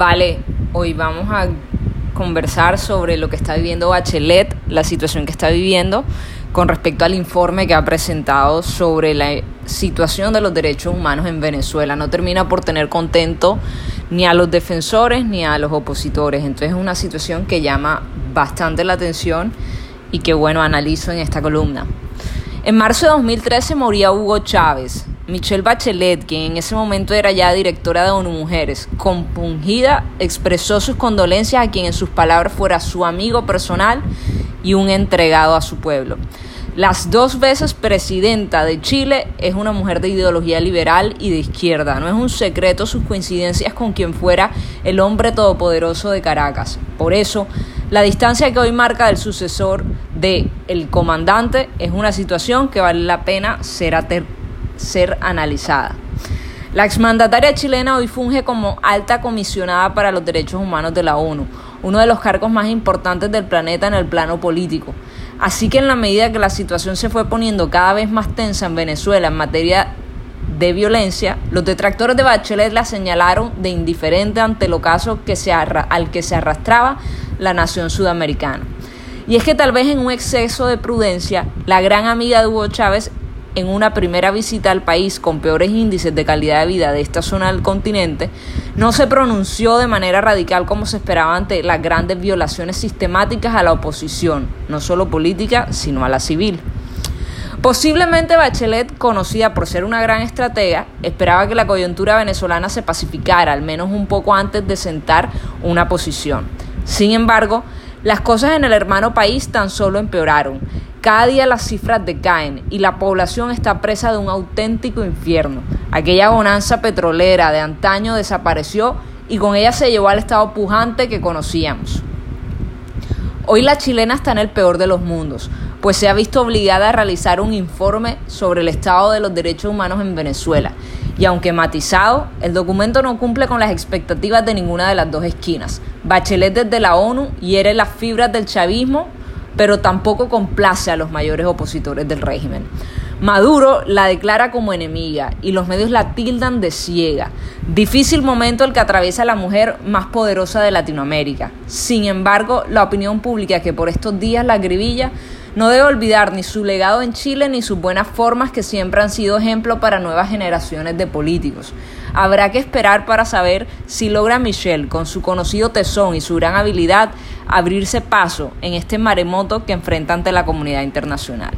Vale, hoy vamos a conversar sobre lo que está viviendo Bachelet, la situación que está viviendo con respecto al informe que ha presentado sobre la situación de los derechos humanos en Venezuela. No termina por tener contento ni a los defensores ni a los opositores. Entonces es una situación que llama bastante la atención y que bueno, analizo en esta columna. En marzo de 2013 moría Hugo Chávez, Michelle Bachelet, quien en ese momento era ya directora de ONU Mujeres, compungida, expresó sus condolencias a quien en sus palabras fuera su amigo personal y un entregado a su pueblo. Las dos veces presidenta de Chile es una mujer de ideología liberal y de izquierda. No es un secreto sus coincidencias con quien fuera el hombre todopoderoso de Caracas. Por eso, la distancia que hoy marca del sucesor de el comandante es una situación que vale la pena ser aterrada ser analizada. La exmandataria chilena hoy funge como alta comisionada para los derechos humanos de la ONU, uno de los cargos más importantes del planeta en el plano político. Así que en la medida que la situación se fue poniendo cada vez más tensa en Venezuela en materia de violencia, los detractores de Bachelet la señalaron de indiferente ante el ocaso que se al que se arrastraba la nación sudamericana. Y es que tal vez en un exceso de prudencia, la gran amiga de Hugo Chávez en una primera visita al país con peores índices de calidad de vida de esta zona del continente, no se pronunció de manera radical como se esperaba ante las grandes violaciones sistemáticas a la oposición, no solo política, sino a la civil. Posiblemente Bachelet, conocida por ser una gran estratega, esperaba que la coyuntura venezolana se pacificara, al menos un poco antes de sentar una posición. Sin embargo, las cosas en el hermano país tan solo empeoraron cada día las cifras decaen y la población está presa de un auténtico infierno. Aquella bonanza petrolera de antaño desapareció y con ella se llevó al estado pujante que conocíamos. Hoy la chilena está en el peor de los mundos, pues se ha visto obligada a realizar un informe sobre el estado de los derechos humanos en Venezuela. Y aunque matizado, el documento no cumple con las expectativas de ninguna de las dos esquinas. Bachelet desde la ONU hiere las fibras del chavismo pero tampoco complace a los mayores opositores del régimen. Maduro la declara como enemiga y los medios la tildan de ciega. Difícil momento el que atraviesa la mujer más poderosa de Latinoamérica. Sin embargo, la opinión pública que por estos días la acribilla no debe olvidar ni su legado en Chile ni sus buenas formas que siempre han sido ejemplo para nuevas generaciones de políticos. Habrá que esperar para saber si logra Michelle, con su conocido tesón y su gran habilidad, abrirse paso en este maremoto que enfrenta ante la comunidad internacional.